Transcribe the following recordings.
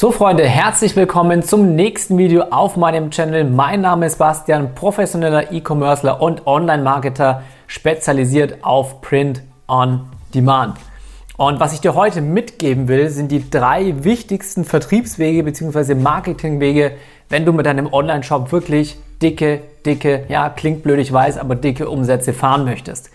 So Freunde, herzlich willkommen zum nächsten Video auf meinem Channel. Mein Name ist Bastian, professioneller E-Commercer und Online-Marketer, spezialisiert auf Print on Demand. Und was ich dir heute mitgeben will, sind die drei wichtigsten Vertriebswege bzw. Marketingwege, wenn du mit deinem Online-Shop wirklich dicke, dicke, ja, klingt blöd, ich weiß, aber dicke Umsätze fahren möchtest.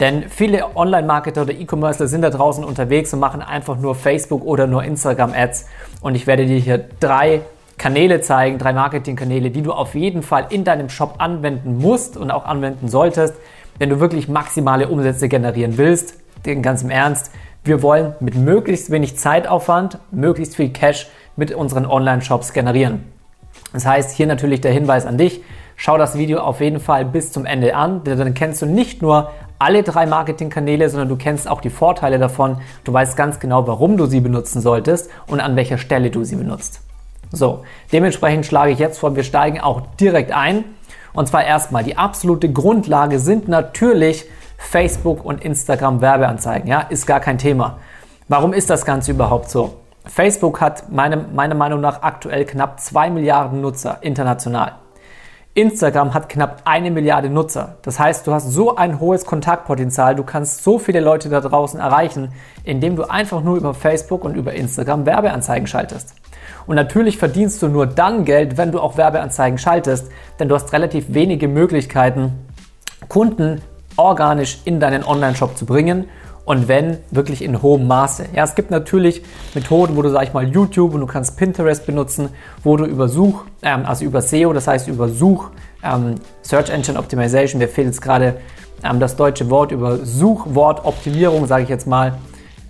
Denn viele Online-Marketer oder E-Commercer sind da draußen unterwegs und machen einfach nur Facebook oder nur Instagram-Ads. Und ich werde dir hier drei Kanäle zeigen, drei Marketing-Kanäle, die du auf jeden Fall in deinem Shop anwenden musst und auch anwenden solltest, wenn du wirklich maximale Umsätze generieren willst. Denn ganz im Ernst, wir wollen mit möglichst wenig Zeitaufwand möglichst viel Cash mit unseren Online-Shops generieren. Das heißt, hier natürlich der Hinweis an dich, schau das Video auf jeden Fall bis zum Ende an, denn dann kennst du nicht nur alle drei Marketingkanäle, sondern du kennst auch die Vorteile davon. Du weißt ganz genau, warum du sie benutzen solltest und an welcher Stelle du sie benutzt. So, dementsprechend schlage ich jetzt vor, wir steigen auch direkt ein. Und zwar erstmal, die absolute Grundlage sind natürlich Facebook und Instagram Werbeanzeigen. Ja, ist gar kein Thema. Warum ist das Ganze überhaupt so? Facebook hat meine, meiner Meinung nach aktuell knapp 2 Milliarden Nutzer international. Instagram hat knapp eine Milliarde Nutzer. Das heißt, du hast so ein hohes Kontaktpotenzial, du kannst so viele Leute da draußen erreichen, indem du einfach nur über Facebook und über Instagram Werbeanzeigen schaltest. Und natürlich verdienst du nur dann Geld, wenn du auch Werbeanzeigen schaltest, denn du hast relativ wenige Möglichkeiten, Kunden organisch in deinen Online-Shop zu bringen und wenn, wirklich in hohem Maße. Ja, es gibt natürlich Methoden, wo du, sag ich mal, YouTube und du kannst Pinterest benutzen, wo du über Such, ähm, also über SEO, das heißt über Such, ähm, Search Engine Optimization, mir fehlt jetzt gerade ähm, das deutsche Wort, über Suchwortoptimierung, sage ich jetzt mal,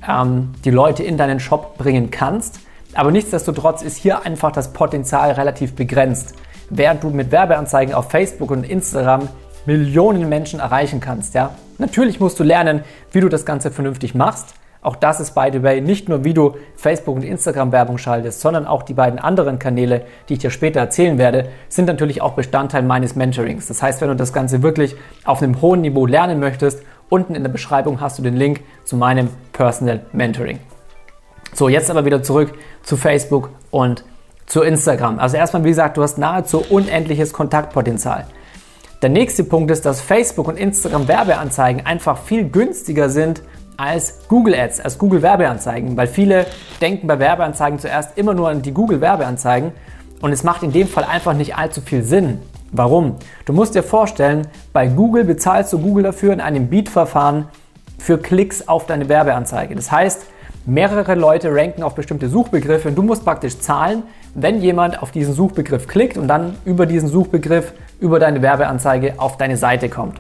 ähm, die Leute in deinen Shop bringen kannst. Aber nichtsdestotrotz ist hier einfach das Potenzial relativ begrenzt. Während du mit Werbeanzeigen auf Facebook und Instagram Millionen Menschen erreichen kannst, ja. Natürlich musst du lernen, wie du das Ganze vernünftig machst. Auch das ist, by the way, nicht nur, wie du Facebook und Instagram Werbung schaltest, sondern auch die beiden anderen Kanäle, die ich dir später erzählen werde, sind natürlich auch Bestandteil meines Mentorings. Das heißt, wenn du das Ganze wirklich auf einem hohen Niveau lernen möchtest, unten in der Beschreibung hast du den Link zu meinem Personal Mentoring. So, jetzt aber wieder zurück zu Facebook und zu Instagram. Also erstmal, wie gesagt, du hast nahezu unendliches Kontaktpotenzial. Der nächste Punkt ist, dass Facebook und Instagram Werbeanzeigen einfach viel günstiger sind als Google Ads, als Google Werbeanzeigen, weil viele denken bei Werbeanzeigen zuerst immer nur an die Google Werbeanzeigen und es macht in dem Fall einfach nicht allzu viel Sinn. Warum? Du musst dir vorstellen, bei Google bezahlst du Google dafür in einem Beat-Verfahren für Klicks auf deine Werbeanzeige. Das heißt, mehrere Leute ranken auf bestimmte Suchbegriffe und du musst praktisch zahlen, wenn jemand auf diesen Suchbegriff klickt und dann über diesen Suchbegriff über deine Werbeanzeige auf deine Seite kommt.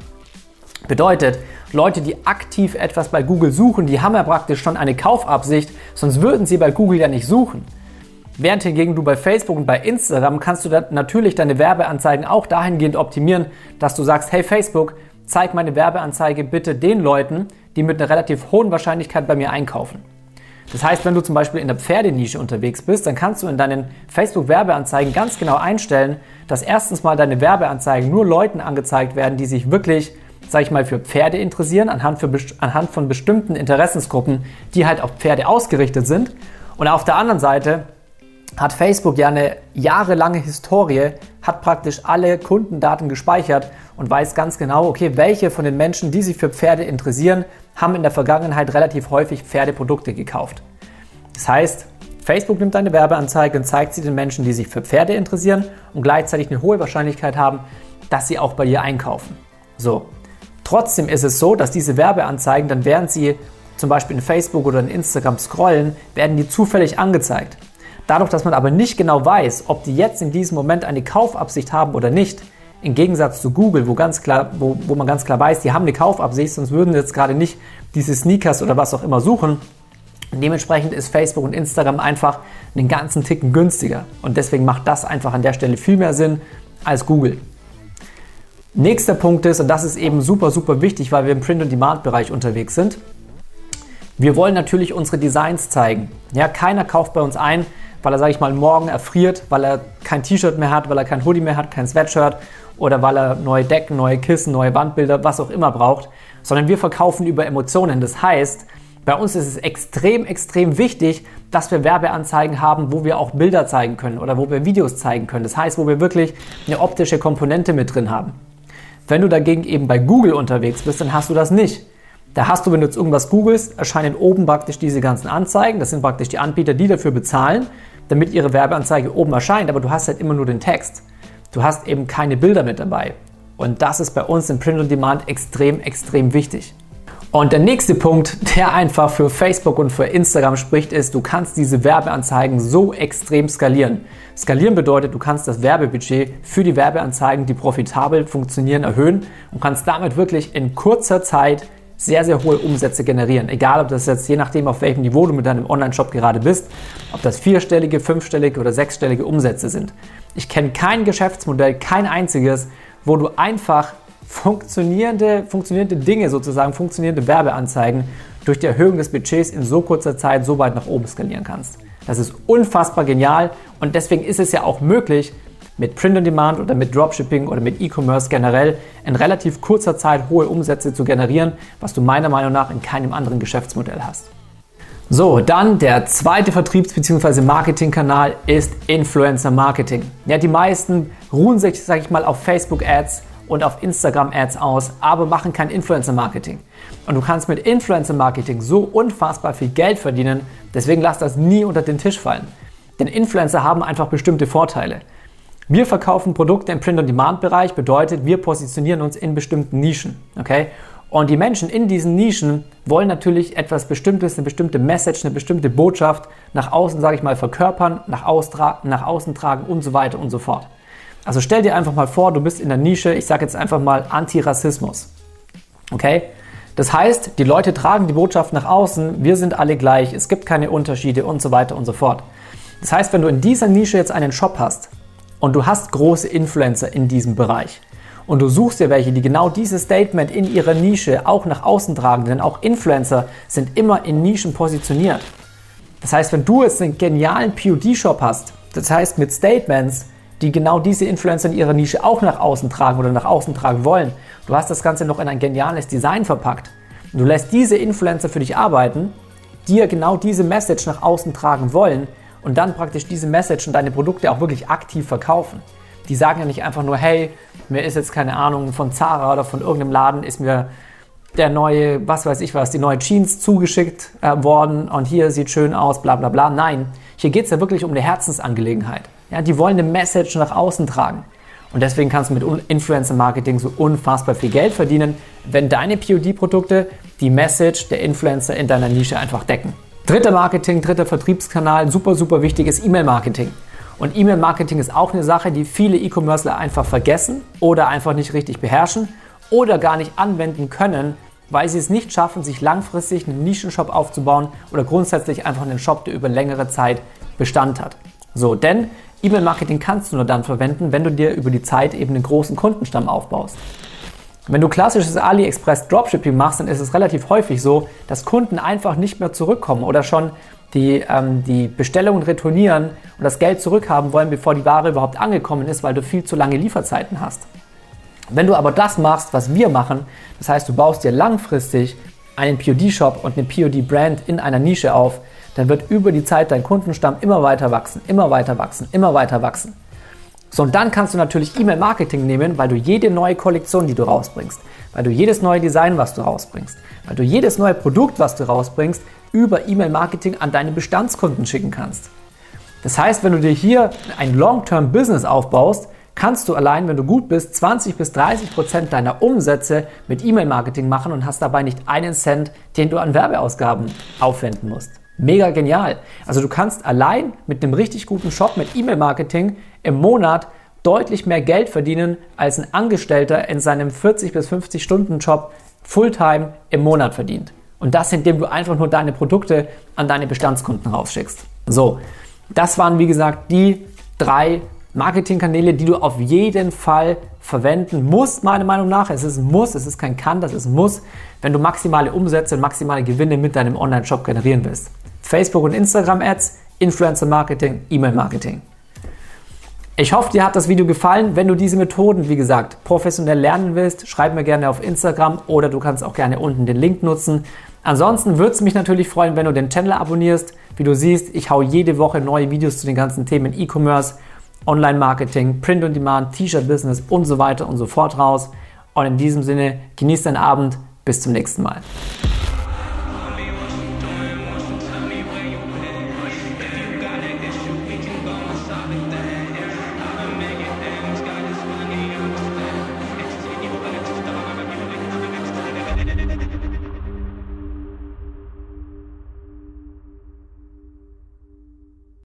Bedeutet, Leute, die aktiv etwas bei Google suchen, die haben ja praktisch schon eine Kaufabsicht, sonst würden sie bei Google ja nicht suchen. Während hingegen du bei Facebook und bei Instagram kannst du natürlich deine Werbeanzeigen auch dahingehend optimieren, dass du sagst, hey Facebook, zeig meine Werbeanzeige bitte den Leuten, die mit einer relativ hohen Wahrscheinlichkeit bei mir einkaufen. Das heißt, wenn du zum Beispiel in der Pferdenische unterwegs bist, dann kannst du in deinen Facebook-Werbeanzeigen ganz genau einstellen, dass erstens mal deine Werbeanzeigen nur Leuten angezeigt werden, die sich wirklich, sag ich mal, für Pferde interessieren, anhand, für, anhand von bestimmten Interessensgruppen, die halt auf Pferde ausgerichtet sind. Und auf der anderen Seite hat Facebook ja eine jahrelange Historie, hat praktisch alle Kundendaten gespeichert und weiß ganz genau, okay, welche von den Menschen, die sich für Pferde interessieren, haben in der Vergangenheit relativ häufig Pferdeprodukte gekauft. Das heißt, Facebook nimmt eine Werbeanzeige und zeigt sie den Menschen, die sich für Pferde interessieren und gleichzeitig eine hohe Wahrscheinlichkeit haben, dass sie auch bei ihr einkaufen. So. Trotzdem ist es so, dass diese Werbeanzeigen dann, während sie zum Beispiel in Facebook oder in Instagram scrollen, werden die zufällig angezeigt. Dadurch, dass man aber nicht genau weiß, ob die jetzt in diesem Moment eine Kaufabsicht haben oder nicht, im Gegensatz zu Google, wo, ganz klar, wo, wo man ganz klar weiß, die haben eine Kaufabsicht, sonst würden jetzt gerade nicht diese Sneakers oder was auch immer suchen. Und dementsprechend ist Facebook und Instagram einfach einen ganzen Ticken günstiger. Und deswegen macht das einfach an der Stelle viel mehr Sinn als Google. Nächster Punkt ist, und das ist eben super, super wichtig, weil wir im Print-on-Demand-Bereich unterwegs sind. Wir wollen natürlich unsere Designs zeigen. Ja, keiner kauft bei uns ein, weil er, sage ich mal, morgen erfriert, weil er kein T-Shirt mehr hat, weil er kein Hoodie mehr hat, kein Sweatshirt oder weil er neue Decken, neue Kissen, neue Wandbilder, was auch immer braucht, sondern wir verkaufen über Emotionen. Das heißt, Bei uns ist es extrem, extrem wichtig, dass wir Werbeanzeigen haben, wo wir auch Bilder zeigen können oder wo wir Videos zeigen können. Das heißt, wo wir wirklich eine optische Komponente mit drin haben. Wenn du dagegen eben bei Google unterwegs bist, dann hast du das nicht. Da hast du, wenn du jetzt irgendwas googelst, erscheinen oben praktisch diese ganzen Anzeigen. Das sind praktisch die Anbieter, die dafür bezahlen, damit ihre Werbeanzeige oben erscheint. Aber du hast halt immer nur den Text. Du hast eben keine Bilder mit dabei. Und das ist bei uns im Print on Demand extrem, extrem wichtig. Und der nächste Punkt, der einfach für Facebook und für Instagram spricht, ist, du kannst diese Werbeanzeigen so extrem skalieren. Skalieren bedeutet, du kannst das Werbebudget für die Werbeanzeigen, die profitabel funktionieren, erhöhen und kannst damit wirklich in kurzer Zeit sehr, sehr hohe Umsätze generieren. Egal, ob das jetzt je nachdem, auf welchem Niveau du mit deinem Online-Shop gerade bist, ob das vierstellige, fünfstellige oder sechsstellige Umsätze sind. Ich kenne kein Geschäftsmodell, kein einziges, wo du einfach funktionierende, funktionierende Dinge sozusagen, funktionierende Werbeanzeigen durch die Erhöhung des Budgets in so kurzer Zeit so weit nach oben skalieren kannst. Das ist unfassbar genial und deswegen ist es ja auch möglich, mit Print on Demand oder mit Dropshipping oder mit E-Commerce generell in relativ kurzer Zeit hohe Umsätze zu generieren, was du meiner Meinung nach in keinem anderen Geschäftsmodell hast. So, dann der zweite Vertriebs- bzw. Marketingkanal ist Influencer Marketing. Ja, die meisten ruhen sich, sage ich mal, auf Facebook Ads und auf Instagram Ads aus, aber machen kein Influencer Marketing. Und du kannst mit Influencer Marketing so unfassbar viel Geld verdienen, deswegen lass das nie unter den Tisch fallen. Denn Influencer haben einfach bestimmte Vorteile. Wir verkaufen Produkte im Print-on-Demand-Bereich, bedeutet, wir positionieren uns in bestimmten Nischen. Okay? Und die Menschen in diesen Nischen wollen natürlich etwas Bestimmtes, eine bestimmte Message, eine bestimmte Botschaft nach außen, sage ich mal, verkörpern, nach, nach außen tragen und so weiter und so fort. Also stell dir einfach mal vor, du bist in der Nische, ich sage jetzt einfach mal Antirassismus. Okay? Das heißt, die Leute tragen die Botschaft nach außen, wir sind alle gleich, es gibt keine Unterschiede und so weiter und so fort. Das heißt, wenn du in dieser Nische jetzt einen Shop hast und du hast große Influencer in diesem Bereich und du suchst dir welche, die genau dieses Statement in ihrer Nische auch nach außen tragen, denn auch Influencer sind immer in Nischen positioniert. Das heißt, wenn du jetzt einen genialen POD-Shop hast, das heißt mit Statements, die genau diese Influencer in ihrer Nische auch nach außen tragen oder nach außen tragen wollen. Du hast das Ganze noch in ein geniales Design verpackt. Und du lässt diese Influencer für dich arbeiten, die ja genau diese Message nach außen tragen wollen und dann praktisch diese Message und deine Produkte auch wirklich aktiv verkaufen. Die sagen ja nicht einfach nur, hey, mir ist jetzt keine Ahnung von Zara oder von irgendeinem Laden, ist mir der neue, was weiß ich was, die neue Jeans zugeschickt äh, worden und hier sieht schön aus, bla bla bla. Nein, hier geht es ja wirklich um eine Herzensangelegenheit. Ja, die wollen eine Message nach außen tragen. Und deswegen kannst du mit Influencer Marketing so unfassbar viel Geld verdienen, wenn deine POD-Produkte die Message der Influencer in deiner Nische einfach decken. Dritter Marketing, dritter Vertriebskanal, super, super wichtig ist E-Mail-Marketing. Und E-Mail-Marketing ist auch eine Sache, die viele E-Commercer einfach vergessen oder einfach nicht richtig beherrschen oder gar nicht anwenden können, weil sie es nicht schaffen, sich langfristig einen Nischenshop aufzubauen oder grundsätzlich einfach einen Shop, der über längere Zeit Bestand hat. So, denn E-Mail-Marketing kannst du nur dann verwenden, wenn du dir über die Zeit eben einen großen Kundenstamm aufbaust. Wenn du klassisches AliExpress Dropshipping machst, dann ist es relativ häufig so, dass Kunden einfach nicht mehr zurückkommen oder schon die, ähm, die Bestellungen retournieren und das Geld zurückhaben wollen, bevor die Ware überhaupt angekommen ist, weil du viel zu lange Lieferzeiten hast. Wenn du aber das machst, was wir machen, das heißt, du baust dir langfristig einen POD-Shop und eine POD-Brand in einer Nische auf, dann wird über die Zeit dein Kundenstamm immer weiter wachsen, immer weiter wachsen, immer weiter wachsen. So, und dann kannst du natürlich E-Mail-Marketing nehmen, weil du jede neue Kollektion, die du rausbringst, weil du jedes neue Design, was du rausbringst, weil du jedes neue Produkt, was du rausbringst, über E-Mail-Marketing an deine Bestandskunden schicken kannst. Das heißt, wenn du dir hier ein Long-Term-Business aufbaust, kannst du allein, wenn du gut bist, 20 bis 30 Prozent deiner Umsätze mit E-Mail-Marketing machen und hast dabei nicht einen Cent, den du an Werbeausgaben aufwenden musst. Mega genial. Also du kannst allein mit einem richtig guten Shop mit E-Mail-Marketing im Monat deutlich mehr Geld verdienen als ein Angestellter in seinem 40 bis 50 Stunden Job Fulltime im Monat verdient. Und das, indem du einfach nur deine Produkte an deine Bestandskunden rausschickst. So, das waren wie gesagt die drei Marketingkanäle, die du auf jeden Fall verwenden musst, meiner Meinung nach. Es ist ein Muss, es ist kein Kann, das ist ein Muss, wenn du maximale Umsätze und maximale Gewinne mit deinem Online-Shop generieren willst. Facebook und Instagram Ads, Influencer Marketing, E-Mail Marketing. Ich hoffe, dir hat das Video gefallen. Wenn du diese Methoden, wie gesagt, professionell lernen willst, schreib mir gerne auf Instagram oder du kannst auch gerne unten den Link nutzen. Ansonsten würde es mich natürlich freuen, wenn du den Channel abonnierst. Wie du siehst, ich haue jede Woche neue Videos zu den ganzen Themen E-Commerce, Online-Marketing, Print-on-Demand, T-Shirt-Business und so weiter und so fort raus. Und in diesem Sinne, genieß deinen Abend. Bis zum nächsten Mal.